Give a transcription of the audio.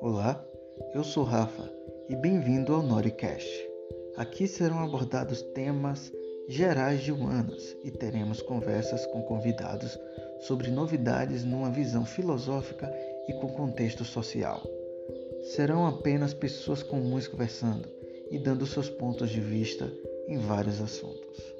Olá, eu sou Rafa e bem-vindo ao Noricast. Aqui serão abordados temas gerais de humanas e teremos conversas com convidados sobre novidades numa visão filosófica e com contexto social. Serão apenas pessoas comuns conversando e dando seus pontos de vista em vários assuntos.